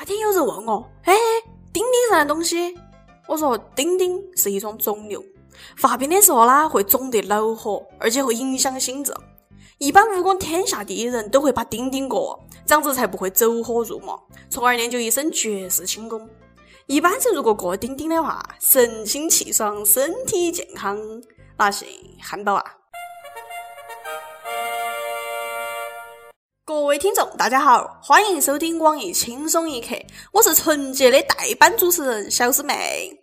那天有人问我，哎，钉钉上的东西？我说，钉钉是一种肿瘤，发病的时候呢，会肿得恼火，而且会影响心智。一般武功天下第一人都会把钉钉过，这样子才不会走火入魔，从而练就一身绝世轻功。一般人如果过钉钉的话，神清气爽，身体健康，那是汉堡啊！各位听众，大家好，欢迎收听网易轻松一刻，我是纯洁的代班主持人小师妹。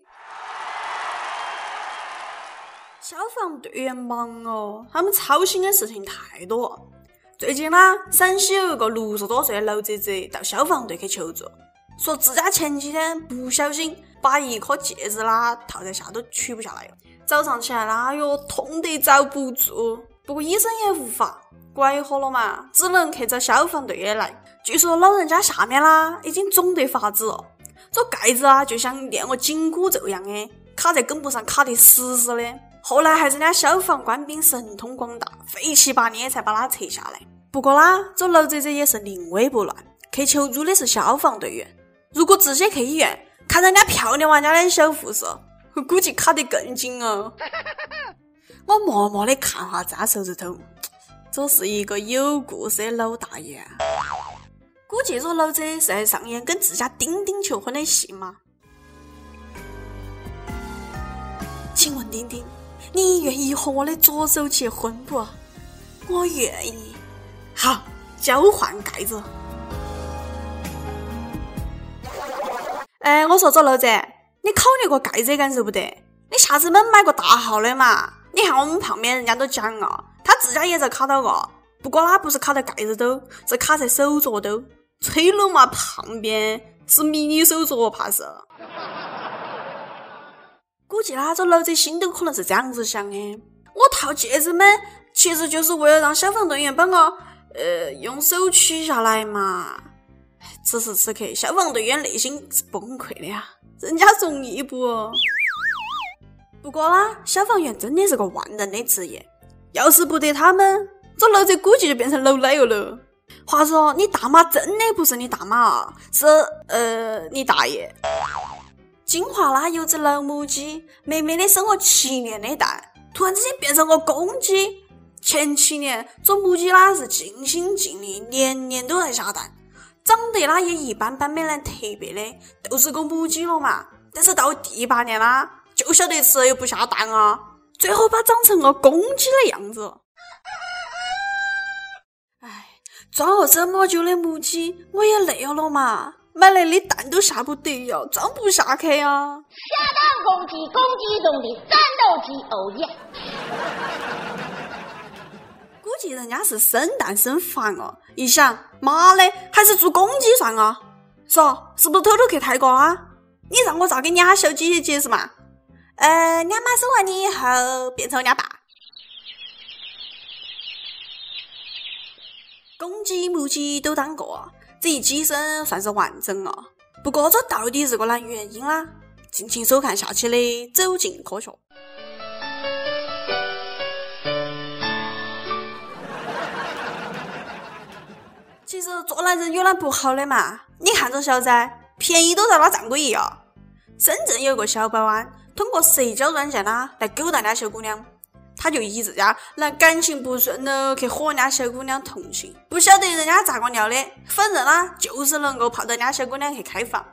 消防队员忙哦，他们操心的事情太多。最近呢，陕西有一个六十多岁的老姐姐到消防队去求助，说自家前几天不小心把一颗戒指啦套在下头取不下来，早上起来啦，哟痛得遭不住。不过医生也无法。拐火了嘛，只能去找消防队员来。据说老人家下面啦已经肿得发紫了，这盖子啊就像练个紧箍咒一样的，卡在根部上卡得死死的。后来还是人家消防官兵神通广大，费七八年才把它拆下来。不过啦，这老姐姐也是临危不乱，去求助的是消防队员。如果直接去医院，看人家漂亮玩家的小护士，估计卡得更紧哦。我默默的看哈这手指头。这是一个有故事的老大爷，估计这老者是在上演跟自家丁丁求婚的戏吗？请问丁丁，你愿意和我的左手结婚不？我愿意。好，交换盖子。哎，我说这老者，你考虑过盖子感受不得？你下次能买个大号的嘛？你看我们旁边人家都讲了。他自家也在卡到过，不过他不是卡在盖子兜，是卡在手镯兜。吹了嘛，旁边是迷你手镯，怕是。估计啦，这老者心都可能是这样子想的：我套戒指嘛，其实就是为了让消防队员帮我呃用手取下来嘛。此时此刻，消防队员内心是崩溃的呀，人家容易不？不过啦，消防员真的是个万能的职业。要是不得他们，这老者估计就变成老奶了。话说，你大妈真的不是你大妈，是呃你大爷。金华啦有只老母鸡，美美的生了七年的蛋，突然之间变成个公鸡。前七年这母鸡啦是尽心尽力，年年都在下蛋，长得啦也一般般，没人特别的，都是个母鸡了嘛。但是到第八年啦，就晓得吃又不下蛋啊。最后把长成了公鸡的样子。哎，装了这么久的母鸡，我也累了嘛，买来的蛋都下不得呀，装不下去呀。下蛋公鸡，公鸡中的战斗机，哦耶！估计人家是生蛋生烦了，一想，妈的，还是做公鸡算啊？说，是不是偷偷去泰国啊？你让我咋给你家小姐姐解释嘛？呃，娘妈生完你以后变成我娘爸，公鸡母鸡都当过，这一鸡生算是完整了。不过这到底是个哪原因啦？敬请收看下期的《走进科学》。其实做男人有哪不好的嘛？你看这小子，便宜都在他占过一啊！深圳有个小保安。通过社交软件啦来勾搭人家小姑娘，他就以自家那感情不顺了去和人家小姑娘同情，不晓得人家咋个聊的，反正啦就是能够泡到人家小姑娘去开房。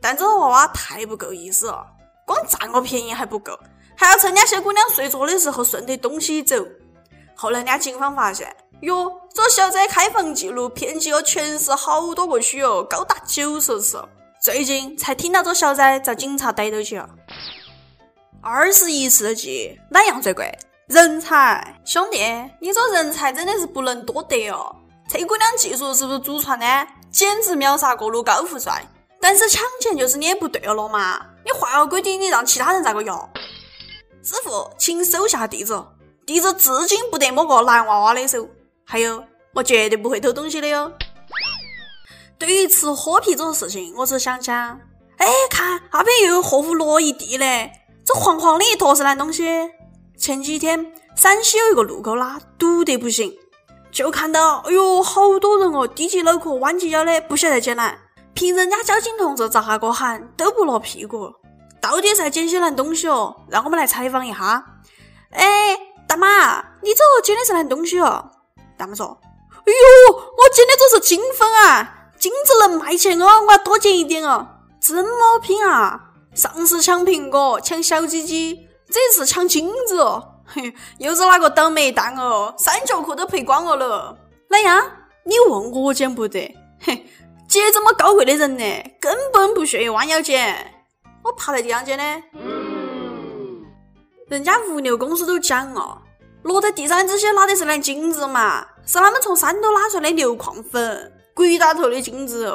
但这个娃娃太不够意思了，光占个便宜还不够，还要趁人家小姑娘睡着的时候顺着东西走。后来人家警方发现，哟，这小子开房记录遍及了全市好多个区哦，高达九十次。最近才听到这小子遭警察逮到起了。二十一世纪哪样最贵？人才，兄弟，你这人才真的是不能多得哦！这姑娘技术是不是祖传的？简直秒杀各路高富帅！但是抢钱就是你不对了嘛！你换个规定，你让其他人咋个用？师傅，请收下弟子，弟子至今不得摸过男娃娃的手。还有，我绝对不会偷东西的哟。对于吃喝皮这种事情，我只想讲，哎，看那边又有货物落一地嘞。这黄黄的一坨是哪东西？前几天陕西有一个路口啦，堵得不行，就看到，哎呦，好多人哦，低级脑壳、弯起腰的，不晓得捡哪，凭人家交警同志咋个喊都不落屁股，到底在捡些烂东西哦？让我们来采访一下。哎，大妈，你这个捡的是烂东西哦？大妈说：“哎呦，我捡的这是金粉啊，金子能卖钱哦，我要多捡一点哦。真么拼啊？上次抢苹果，抢小鸡鸡，这次抢金子哦。嘿，又是哪个倒霉蛋哦？三角裤都赔光了了。哪样？你问我捡不得？嘿，姐这么高贵的人呢，根本不屑于弯腰捡。我趴在地上捡的。人家物流公司都讲哦，落在地上这些哪得是那金子嘛？是他们从山头拉出来的硫矿粉，鬼打头的金子，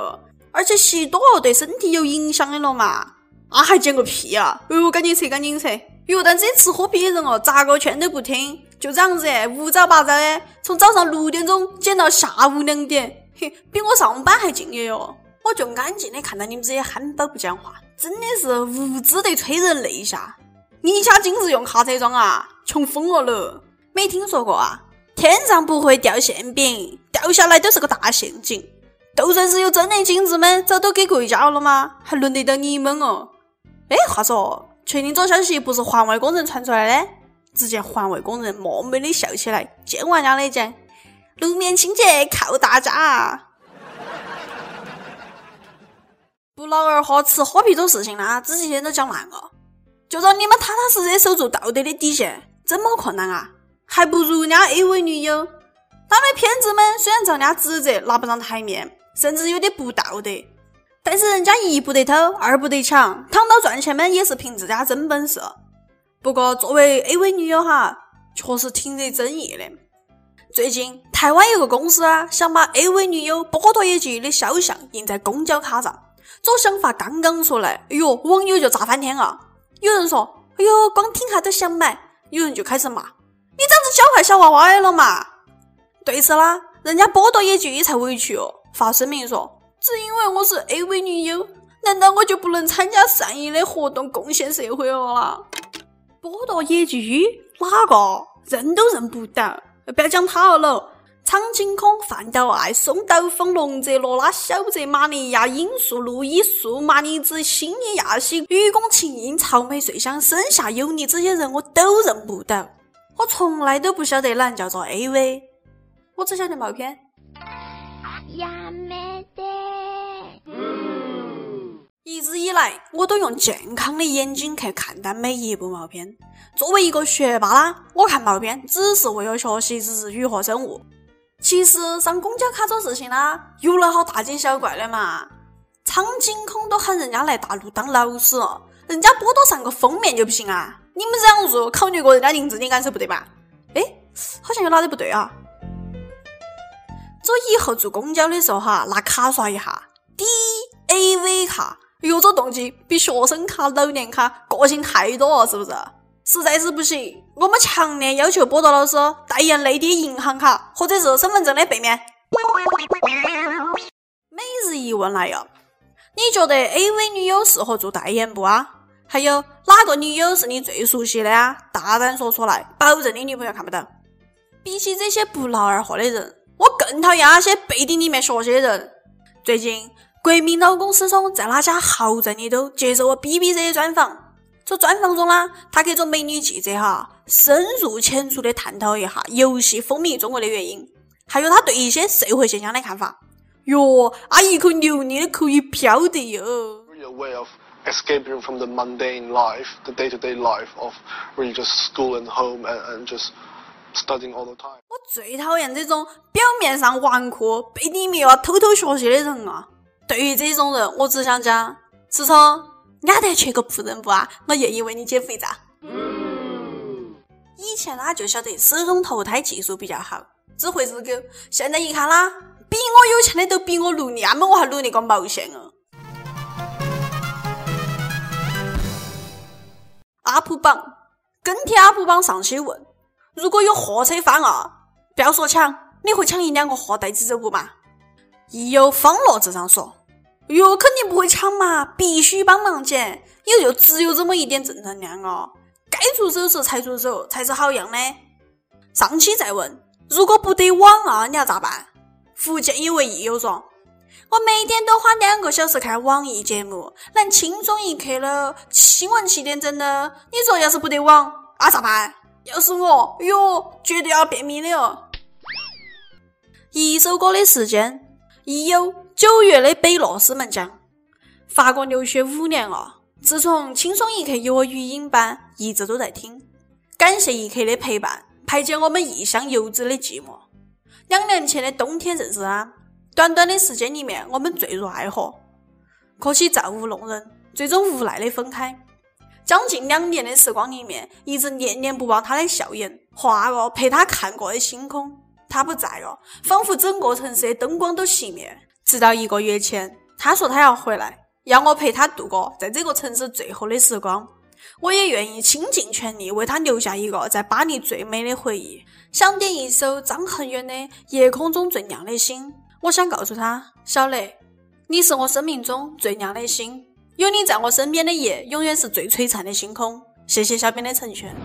而且吸多了对身体有影响的了嘛？那还捡个屁啊！哟，赶紧撤，赶紧撤！哟，但这些吃喝逼的人哦，咋个劝都不听，就这样子，乌糟八糟的，从早上六点钟捡到下午两点，嘿，比我上班还敬业哟！我就安静的看到你们这些憨包不讲话，真的是无知得催人泪下。你家金子用卡车装啊？穷疯了喽！没听说过啊？天上不会掉馅饼，掉下来都是个大陷阱。就算是有真的金子们，早都给国家了吗？还轮得到你们哦？哎，话说，确定这消息不是环卫工人传出来的？只见环卫工人莫名的笑起来，见完家的讲：“路面清洁靠大家。”不劳而获吃喝皮这种事情呢，这几天都讲烂了。就让你们踏踏实实守住道德的底线，怎么困难啊？还不如人家 AV 女友，他们骗子们虽然遭人家指责拿不上台面，甚至有点不道德，但是人家一不得偷，二不得抢，躺到赚钱们也是凭自家真本事。不过作为 AV 女友哈，确实挺惹争议的。最近台湾有个公司啊，想把 AV 女友剥夺一句的肖像印在公交卡上，这想法刚刚出来，哎呦，网友就炸翻天了。有人说：“哎呦，光听下都想买。”有人就开始骂。你这样子教坏小娃娃了嘛？对此啦，人家剥夺野菊才委屈哦，发声明说：“只因为我是 AV 女优，难道我就不能参加善意的活动，贡献社会了啦？”剥夺野菊哪个认都认不到，不要讲他了。苍井空、范岛爱、松岛枫、龙泽罗拉、小泽玛利亚、罂粟、路易素、马尼子、新野亚希、雨宫琴音、草莓穗香、生下有你这些人我都认不到。我从来都不晓得哪叫做 AV，我只晓得毛片。呀一直以来，我都用健康的眼睛去看待每一部毛片。作为一个学霸啦，我看毛片只是为了学习日语和生物。其实上公交卡这事情啦，有了好大惊小怪的嘛。苍井空都喊人家来大陆当老师了，人家剥夺上个封面就不行啊？你们这样做，考虑过人家林志玲感受不对吧？哎，好像有哪里不对啊？这以后坐公交的时候哈，拿卡刷一下，D A V 卡，哟，这动静比学生卡、老年卡个性太多了，是不是？实在是不行，我们强烈要求剥夺老师代言内地银行卡或者是身份证的背面。每日一问来哟，你觉得 A V 女友适合做代言不啊？还有哪个女友是你最熟悉的啊？大胆说出来，保证你女朋友看不到。比起这些不劳而获的人，我更讨厌那些背地里面学习的人。最近，国民老公思聪在他家豪宅里头接受了 BBC 专访。这专访中呢，他给这美女记者哈深入浅出的探讨一下游戏风靡中国的原因，还有他对一些社会现象的看法。哟，啊一口流利的口语飘得哟。escaping from the mundane life, the day-to-day life of really just school and home and, and just studying all the time. 我最讨厌这种表面上纨绔，背地里又要偷偷学习的人啊！对于这种人，我只想讲：思聪，俺得缺个仆人不啊？我愿意为你减肥皂。以前啦就晓得手动投胎技术比较好，只会日狗。现在一看啦，比我有钱的都比我努力，那么我还努力个毛线啊！UP 榜跟帖 UP 榜上去问：如果有货车翻了，不要说抢，你会抢一两个货带起走不嘛？亦有方乐智上说：哟，肯定不会抢嘛，必须帮忙捡，也就只有这么一点正能量哦。该出手时才出手，才是好样的。上期再问：如果不得网啊，你要咋办？福建一位益友说：我每天都花两个小时看网易节目，能轻松一刻了，新闻七点整了。你说要是不得网，那咋办？要是我，哟，绝对要便秘的哦。一首歌的时间，一有九月的北落师门将。法国留学五年了，自从轻松一刻有我语音版，一直都在听。感谢一刻的陪伴，排解我们异乡游子的寂寞。两年前的冬天认识他，短短的时间里面，我们坠入爱河。可惜造物弄人，最终无奈的分开。将近两年的时光里面，一直念念不忘他的笑颜，画个陪他看过的星空。他不在了，仿佛整个城市的灯光都熄灭。直到一个月前，他说他要回来，要我陪他度过在这个城市最后的时光。我也愿意倾尽全力为他留下一个在巴黎最美的回忆。想点一首张恒远的《夜空中最亮的星》，我想告诉他：小雷，你是我生命中最亮的星。有你在我身边的夜，永远是最璀璨的星空。谢谢小编的成全。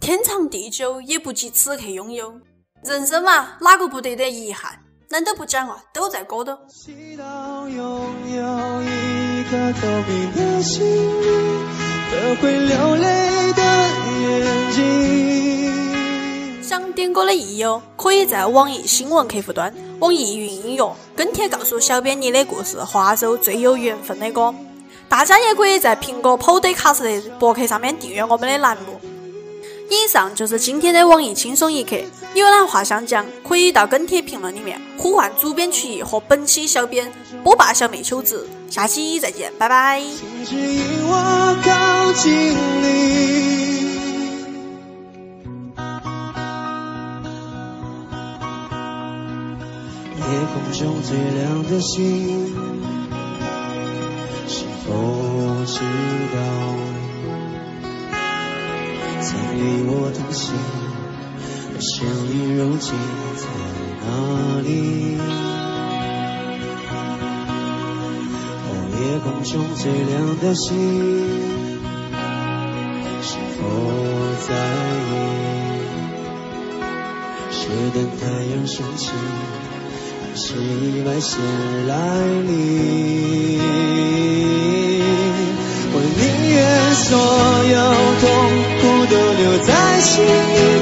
天长地久也不及此刻拥有。人生嘛，哪个不得点遗憾？能都不讲啊，都在歌都。想点歌的益友，可以在网易新闻客户端。网易云音乐跟帖告诉小编你的故事，画首最有缘分的歌。大家也可以在苹果 Podcast 博客上面订阅我们的栏目。以上就是今天的网易轻松一刻，有哪话想讲，可以到跟帖评论里面呼唤主编曲艺和本期小编波霸小妹秋子。下期再见，拜拜。夜空中最亮的星，是否知道，曾与我同行想你，如今在哪里？哦，夜空中最亮的星，是否在意？是等太阳升起？还是意外先来临，我宁愿所有痛苦都留在心里，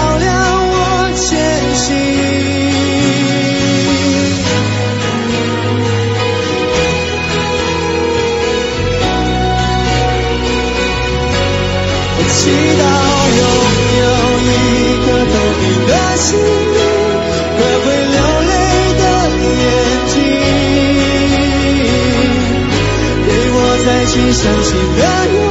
相信的。